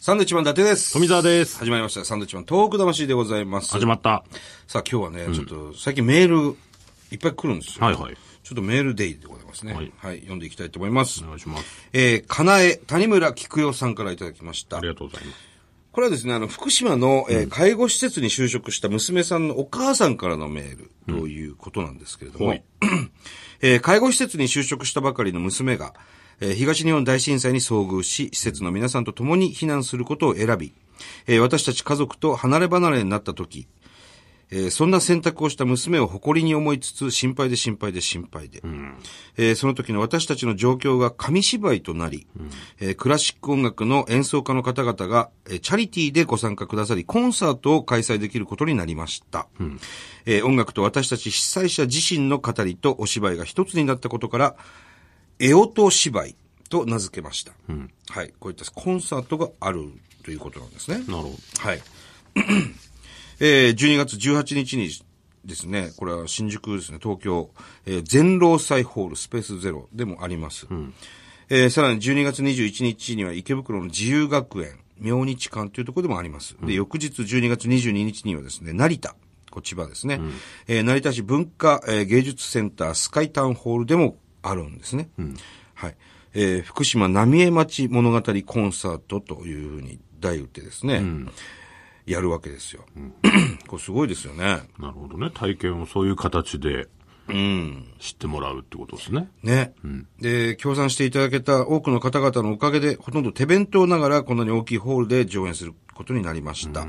サンドウィッチマン伊達です。富澤です。始まりました。サンドウィッチマントーク魂でございます。始まった。さあ今日はね、ちょっと最近メールいっぱい来るんですよ。はいはい。ちょっとメールデイでございますね。ははいい。読んでいきたいと思いますお。願いします。えー、かなえ、谷村菊代さんからいただきましたあり。がとうございます。これはですね、あの、福島の、えー介護施設に就職した娘さんのお母さんからのメールということなんですけれども、はい えー介護施設に就職したばかりの娘が、えー東日本大震災に遭遇し、施設の皆さんと共に避難することを選び、えー私たち家族と離れ離れになった時、えーそんな選択をした娘を誇りに思いつつ、心配で心配で心配で、えーその時の私たちの状況が紙芝居となり、えークラシック音楽の演奏家の方々が、えーチャリティーでご参加くださり、コンサートを開催できることになりました。えー音楽と私たち被災者自身の語りとお芝居が一つになったことから、エオト芝居と名付けました。はい。こういったコンサートがあるということなんですね。なるほど。はい。えー、12月18日にですね、これは新宿ですね、東京、えー、全労祭ホールスペースゼロでもあります。えーさらに12月21日には池袋の自由学園、明日館というところでもあります。で、翌日12月22日にはですね、成田、こっちはですね、えー成田市文化、えー芸術センタースカイタウンホールでもあるんですね。はい。えー福島浪江町物語コンサートというふうに題打ってですね、やるわけですよ。これすごいですよね。なるほどね。体験をそういう形で、知ってもらうってことですね。ね。で、協賛していただけた多くの方々のおかげで、ほとんど手弁当ながらこんなに大きいホールで上演することになりました。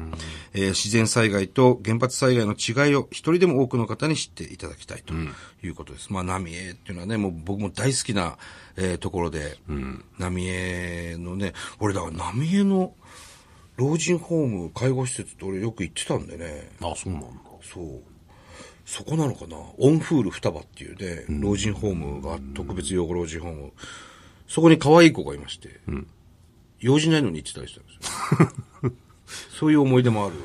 えー自然災害と原発災害の違いを一人でも多くの方に知っていただきたいということです。まあ、浪江っていうのはね、もう僕も大好きな、えーところで、浪江のね、俺だから浪江の老人ホーム、介護施設って俺よく行ってたんでね。あ、そうなんだ。そう。そこなのかな？オンフール双葉っていうね、老人ホームが、特別養護老人ホーム。そこに可愛い子がいまして、用事ないのに行ってたりしたんですよ。そういう思い出もある。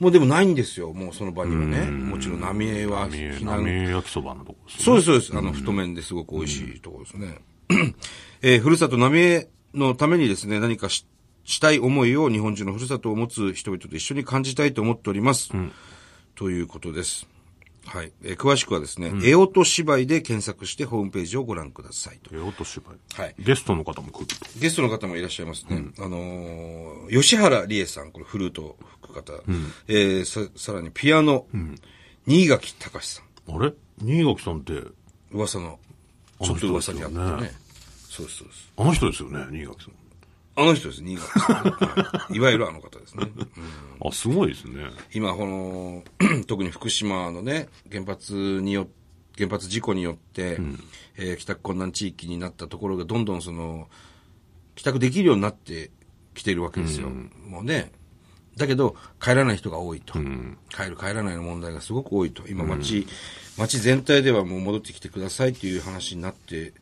もうでもないんですよ、もうその場にはね。もちろん浪江は浪江避難浪江焼きそばのとこですね。そうです、そうです。あの、太麺ですごく美味しいところですね。えーふるさと浪江のためにですね、何かししたい思いを日本中のふるさとを持つ人々と一緒に感じたいと思っております。ということです。はい。えー詳しくはですね、えおと芝居で検索してホームページをご覧くださいと。えおと芝居。はいゲストの方も来ると。ゲストの方もいらっしゃいますね。あのー吉原理恵さん、これフルート吹く方。えーさ、さらにピアノ、新垣隆さん。あれ？新垣さんって、噂の、ちょっと噂にあったね。そうです、そうです。あの人ですよね、新垣さん。あの人です、新垣さん、はいいわゆるあの方ですね。うんあ、すごいですね。今、この、特に福島のね、原発によ原発事故によって、えー帰宅困難地域になったところがどんどんその、帰宅できるようになってきているわけですよ。もうね。だけど、帰らない人が多いと。帰る帰らないの問題がすごく多いと。今、町、町全体ではもう戻ってきてくださいっていう話になって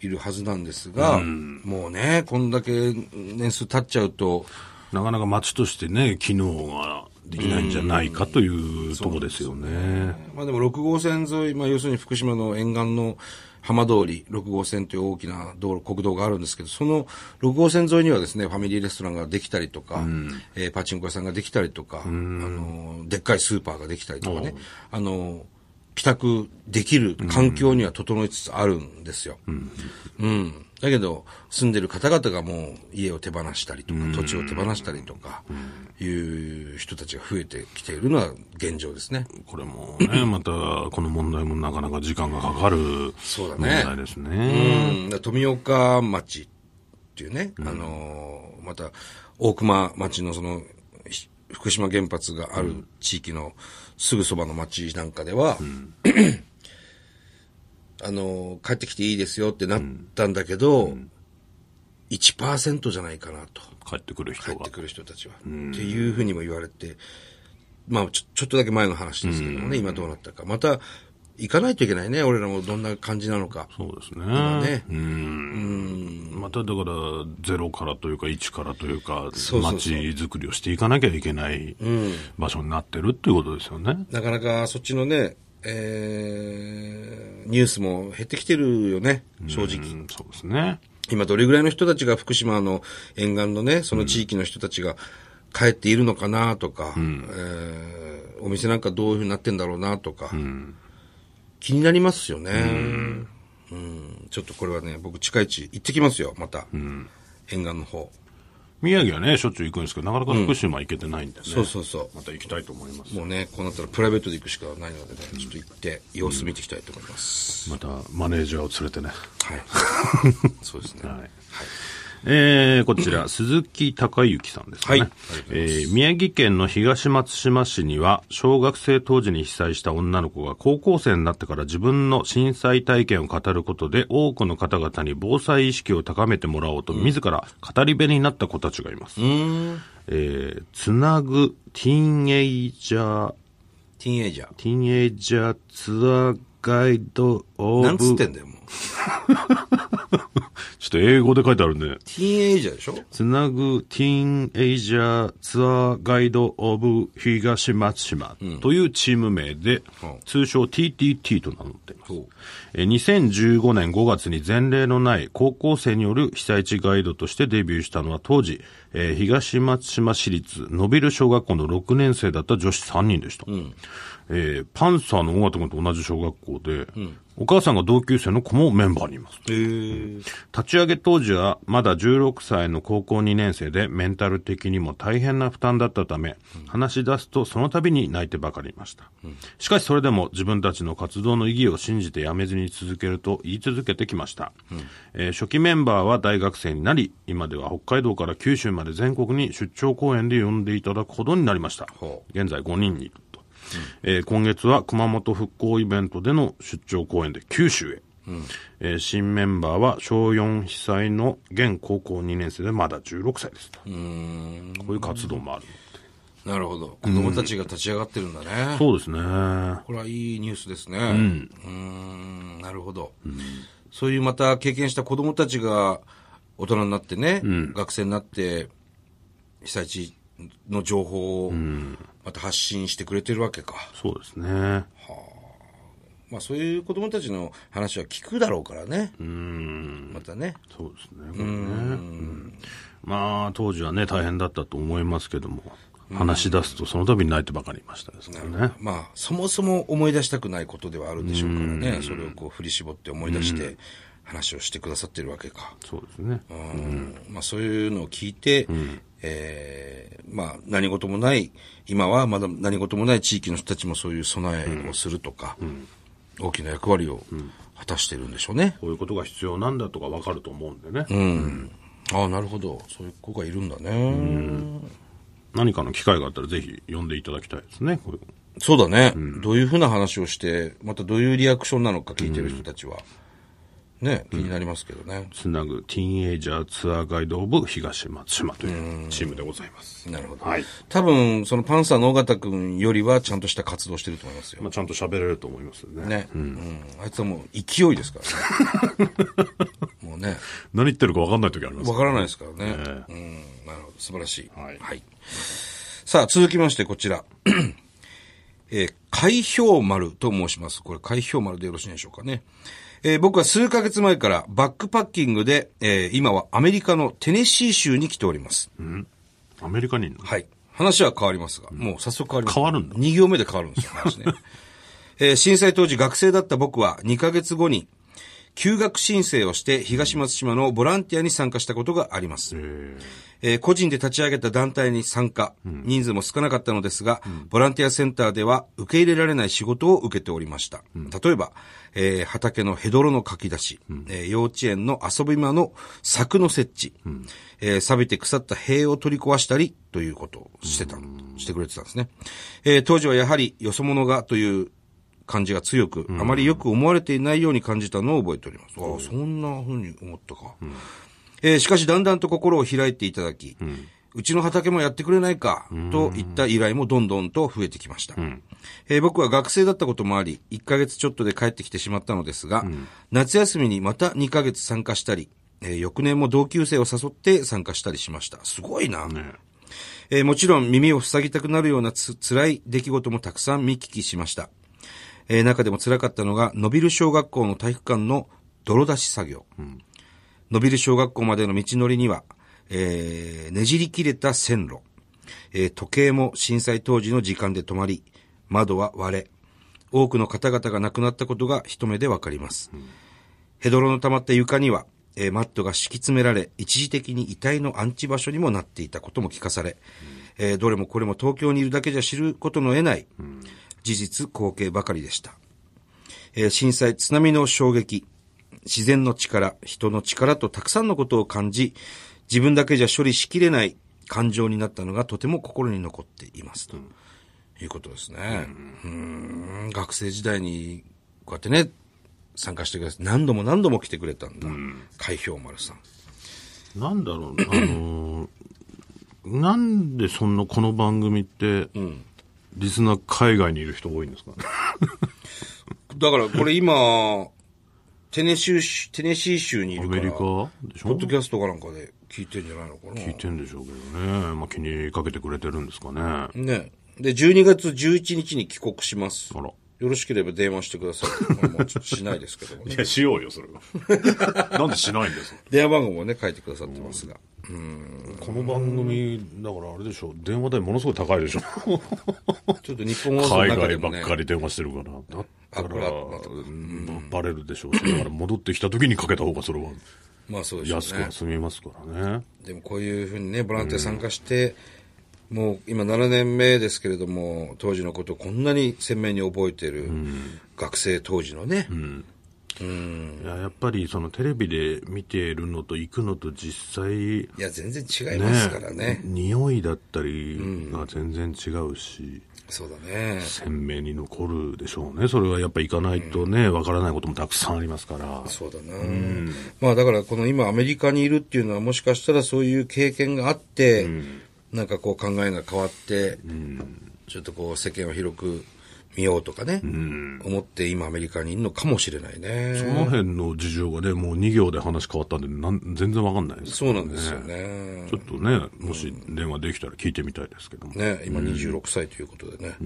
いるはずなんですが、もうね、こんだけ年数経っちゃうと、なかなか街としてね、機能ができないんじゃないかというとこですよね。まあでも6号線沿い、まあ要するに福島の沿岸の浜通り、6号線という大きな道路、国道があるんですけど、その6号線沿いにはですね、ファミリーレストランができたりとか、えーパチンコ屋さんができたりとか、あの、でっかいスーパーができたりとかね、あの、帰宅できる環境には整いつつあるんですよ。うん。だけど、住んでる方々がもう家を手放したりとか、土地を手放したりとか、いう人たちが増えてきているのは現状ですね。これもね、また、この問題もなかなか時間がかかる問そうだね題ですね。うん、だ富岡町っていうね、あのーまた、大熊町のその、ひ福島原発がある地域のすぐそばの町なんかでは、あのー帰ってきていいですよってなったんだけど、1%じゃないかなと。帰ってくる人が帰って。くる人たちは。っていうふうにも言われて、まあちょ、ちょっとだけ前の話ですけどもね、今どうなったか。また、行かないといけないね、俺らもどんな感じなのか。そうですね。ねうん。まただから、ゼロからというか、一からというか、街づくりをしていかなきゃいけない場所になってるっていうことですよね。なかなかそっちのね、えー、ニュースも減ってきてるよね、正直。うんそうですね。今どれぐらいの人たちが福島の沿岸のね、その地域の人たちが帰っているのかなとか、えーお店なんかどういうふうになってんだろうなとか、気になりますよね、うんちょっとこれはね、僕近いうち行ってきますよ、また。沿岸の方。宮城はね、しょっちゅう行くんですけど、なかなか福島行けてないんでね。そうそうそう。また行きたいと思います。もうね、こうなったらプライベートで行くしかないのでね、ちょっと行って様子見ていきたいと思います。またマネージャーを連れてね。はい。そうですね。はいえー、こちら、鈴木隆之さんですかね。はいえー宮城県の東松島市には、小学生当時に被災した女の子が高校生になってから自分の震災体験を語ることで、多くの方々に防災意識を高めてもらおうと、自ら語り部になった子たちがいます。えー、つなぐティーンエイジャー、ティーンエイジャー。ティーンエイジャーツアーガイドオブ、なんつってんだよ、もう。ちょっと英語で書いてあるんで、ティーンエイジャーでしょ？つなぐティーンエイジャーツアーガイドオブ東松島というチーム名で、うん通称 TTT と名乗っています。そう。えー2015年5月に前例のない高校生による被災地ガイドとしてデビューしたのは当時、えー東松島市立のびる小学校の6年生だった女子3人でした。えーパンサーの尾形君と同じ小学校で、お母さんが同級生の子もメンバーにいます。へー。立ち上げ当時はまだ16歳の高校2年生でメンタル的にも大変な負担だったため、話し出すとその度に泣いてばかりいました。しかしそれでも自分たちの活動の意義を信じてやめずに続けると言い続けてきました。えー初期メンバーは大学生になり、今では北海道から九州まで全国に出張公演で呼んでいただくほどになりましたほ。現在5人に。えー今月は熊本復興イベントでの出張公演で九州へ。えー新メンバーは小4被災の現高校2年生でまだ16歳ですと。こういう活動もある。なるほど。子供たちが立ち上がってるんだね。そうですね。これはいいニュースですね。うん。んなるほど、そういうまた経験した子供たちが大人になってね、学生になって被災地の情報をまた発信してくれてるわけか。そうですね。まあそういう子供たちの話は聞くだろうからね。またね。そうですね。これねうんまあ、当時はね、大変だったと思いますけども、話し出すとその度に泣いてばかりいましたですね。まあ、そもそも思い出したくないことではあるでしょうからね。それをこう振り絞って思い出して話をしてくださってるわけか。そうですね。うんまあ、そういうのを聞いて、えーまあ、何事もない、今はまだ何事もない地域の人たちもそういう備えをするとか、大きな役割を果たしてるんでしょうね。こういうことが必要なんだとかわかると思うんでね。うん。ああ、なるほど。そういう子がいるんだね。何かの機会があったらぜひ呼んでいただきたいですね。そうだね、どういうふうな話をして、またどういうリアクションなのか聞いてる人たちは、ね、気になりますけどね。つなぐティーンエイジャーツアーガイドオブ東松島というチームでございます。なるほど。はい多分、そのパンサーの尾形くんよりはちゃんとした活動してると思いますよ。まあ、ちゃんと喋れると思いますよね。ね、うん。あいつはもう勢いですからね。もうね、何言ってるかわかんない時ありますわからないですからね。えうん、なるほど。素晴らしい。はいさあ、続きましてこちら。えー海氷丸と申します。これ、海氷丸でよろしいでしょうかね。えー僕は数ヶ月前からバックパッキングで、えー今はアメリカのテネシー州に来ております。アメリカにはい。話は変わりますが、もう早速変わります。変わるんだ2行目で変わるんですよ、話ね。えー震災当時学生だった僕は2ヶ月後に休学申請をして東松島のボランティアに参加したことがあります。えー個人で立ち上げた団体に参加、人数も少なかったのですが、ボランティアセンターでは受け入れられない仕事を受けておりました。例えば、えー畑のヘドロの書き出し、えー幼稚園の遊び場の柵の設置、えー錆びて腐った塀を取り壊したりということをしてた、してくれてたんですね。えー当時はやはりよそ者がという感じが強く、あまりよく思われていないように感じたのを覚えております。ああ、そんな風に思ったか。えーしかしだんだんと心を開いていただき、うちの畑もやってくれないか、といった依頼もどんどんと増えてきました。えー僕は学生だったこともあり、1ヶ月ちょっとで帰ってきてしまったのですが、夏休みにまた2ヶ月参加したり、えー翌年も同級生を誘って参加したりしました。すごいな。えーもちろん耳を塞ぎたくなるようなつ辛い出来事もたくさん見聞きしました。えー中でも辛かったのが、伸びる小学校の体育館の泥出し作業。伸びる小学校までの道のりには、えー、ねじり切れた線路、えー、時計も震災当時の時間で止まり、窓は割れ、多くの方々が亡くなったことが一目でわかります。ヘドロの溜まった床には、えーマットが敷き詰められ、一時的に遺体の安置場所にもなっていたことも聞かされ、えーどれもこれも東京にいるだけじゃ知ることの得ない、事実、光景ばかりでした。えー震災、津波の衝撃、自然の力、人の力とたくさんのことを感じ、自分だけじゃ処理しきれない感情になったのがとても心に残っています。ということですね。うーん学生時代に、こうやってね、参加してくれて、何度も何度も来てくれたんだ。海氷丸さん。なんだろう、あのーなんでそんなこの番組って、リスナー海外にいる人多いんですかね？だからこれ今、テネシー州、テネシー州にいるから、アメリカでしょ？ポッドキャストかなんかで聞いてんじゃないのかな？聞いてんでしょうけどね。まあ、気にかけてくれてるんですかね。あね。で、12月11日に帰国します。ら。よろしければ電話してください。まあもうちょっとしないですけどもね。や、しようよ、それは。なんでしないんです？電話番号もね、書いてくださってますが。この番組、だからあれでしょ、電話代ものすごい高いでしょ。ちょっと日本放送の海外ばっ、かり電話してるから。だったらバレるでしょうし、だから戻ってきた時にかけた方がそれはまあそうでしょうね安くは。済みますからね。でもこういうふうにね、ボランティア参加して、もう今7年目ですけれども、当時のことをこんなに鮮明に覚えている学生当時のね、いややっぱりそのテレビで見ているのと行くのと実際、いや、全然違いますからね。匂いだったりが全然違うし、そうだね。鮮明に残るでしょうね。それはやっぱ行かないとね、わからないこともたくさんありますから。そうだな、まあだからこの今アメリカにいるっていうのはもしかしたらそういう経験があって、なんかこう考えが変わって、ちょっとこう世間を広く見ようとかね、思って今アメリカにいるのかもしれないね。その辺の事情がね、もう2行で話変わったんで、なん全然わかんないです、そうなんですよね。ちょっとね、もし電話できたら聞いてみたいですけども。ね、今26歳ということでね。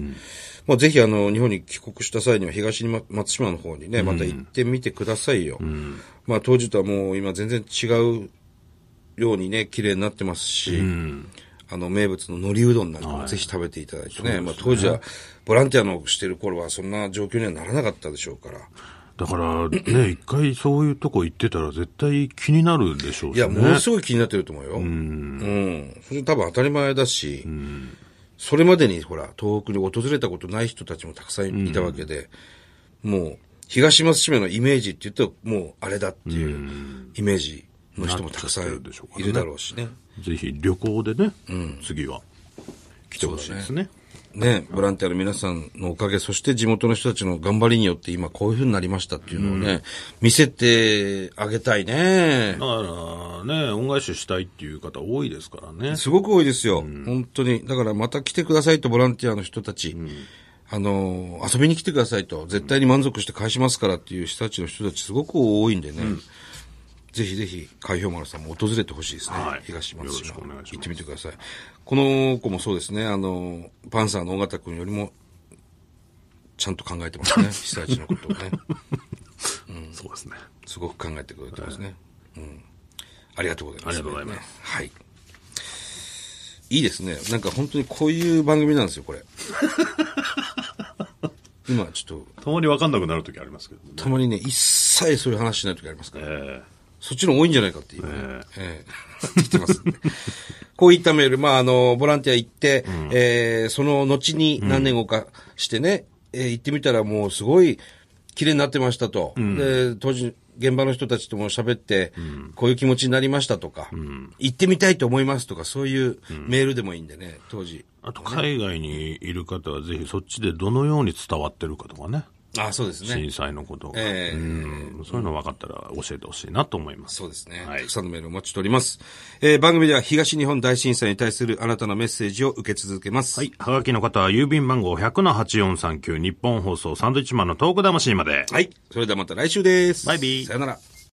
まあぜひあの、日本に帰国した際には東にま松島の方にね、また行ってみてくださいよ。まあ当時とはもう今全然違うようにね、綺麗になってますし、あの、名物の海苔うどんなんかもぜひ食べていただいてね。まあ当時は、ボランティアのしてる頃はそんな状況にはならなかったでしょうから。だからね、一回そういうとこ行ってたら絶対気になるでしょうしね。いや、ものすごい気になってると思うよ。うん。それ多分当たり前だし、それまでにほら、東北に訪れたことない人たちもたくさんいたわけで、もう、東松島のイメージって言うと、もうあれだっていうイメージの人もたくさんなっちゃってるでしょうからねいるだろうしね。ぜひ旅行でね、次は来てほしいですね。ね、ボランティアの皆さんのおかげ、そして地元の人たちの頑張りによって今こういう風になりましたっていうのをね、見せてあげたいねだ。からね、恩返ししたいっていう方多いですからね。すごく多いですよ。本当に。だからまた来てくださいと、ボランティアの人たち。あの、遊びに来てくださいと、絶対に満足して返しますからっていう人たちの人たちすごく多いんでね。ぜひぜひ、海氷丸さんも訪れてほしいですね。はい東松島行ってみてください。この子もそうですね、あの、パンサーの尾形くんよりも、ちゃんと考えてますね。被災地のことをね。そうですね。すごく考えてくれてますね。うん。ありがとうございます。ありがとうございますはい。いいですね。なんか本当にこういう番組なんですよ、これ。今ちょっと、たまにわかんなくなる時ありますけどね。たまにね、一切そういう話しない時ありますから、えそっちの多いんじゃないかっていう、ね。えええ来てます。こういったメール、まあ、あの、ボランティア行って、えーその後に何年後かしてね、えー行ってみたらもうすごい綺麗になってましたと。で、当時、現場の人たちとも喋って、こういう気持ちになりましたとか、行ってみたいと思いますとか、そういうメールでもいいんでね、当時。あと海外にいる方はぜひそっちでどのように伝わってるかとかね。あ、そうですね。震災のことが、ええうんそういうの分かったら教えてほしいなと思います。そうですね。はいたくさんのメールをお待ちしております。えー番組では東日本大震災に対するあなたのメッセージを受け続けます。はい。はがきの方は郵便番号100-8439日本放送サンドイッチマンのトーク魂まで。はい。それではまた来週です。バイビーさよなら。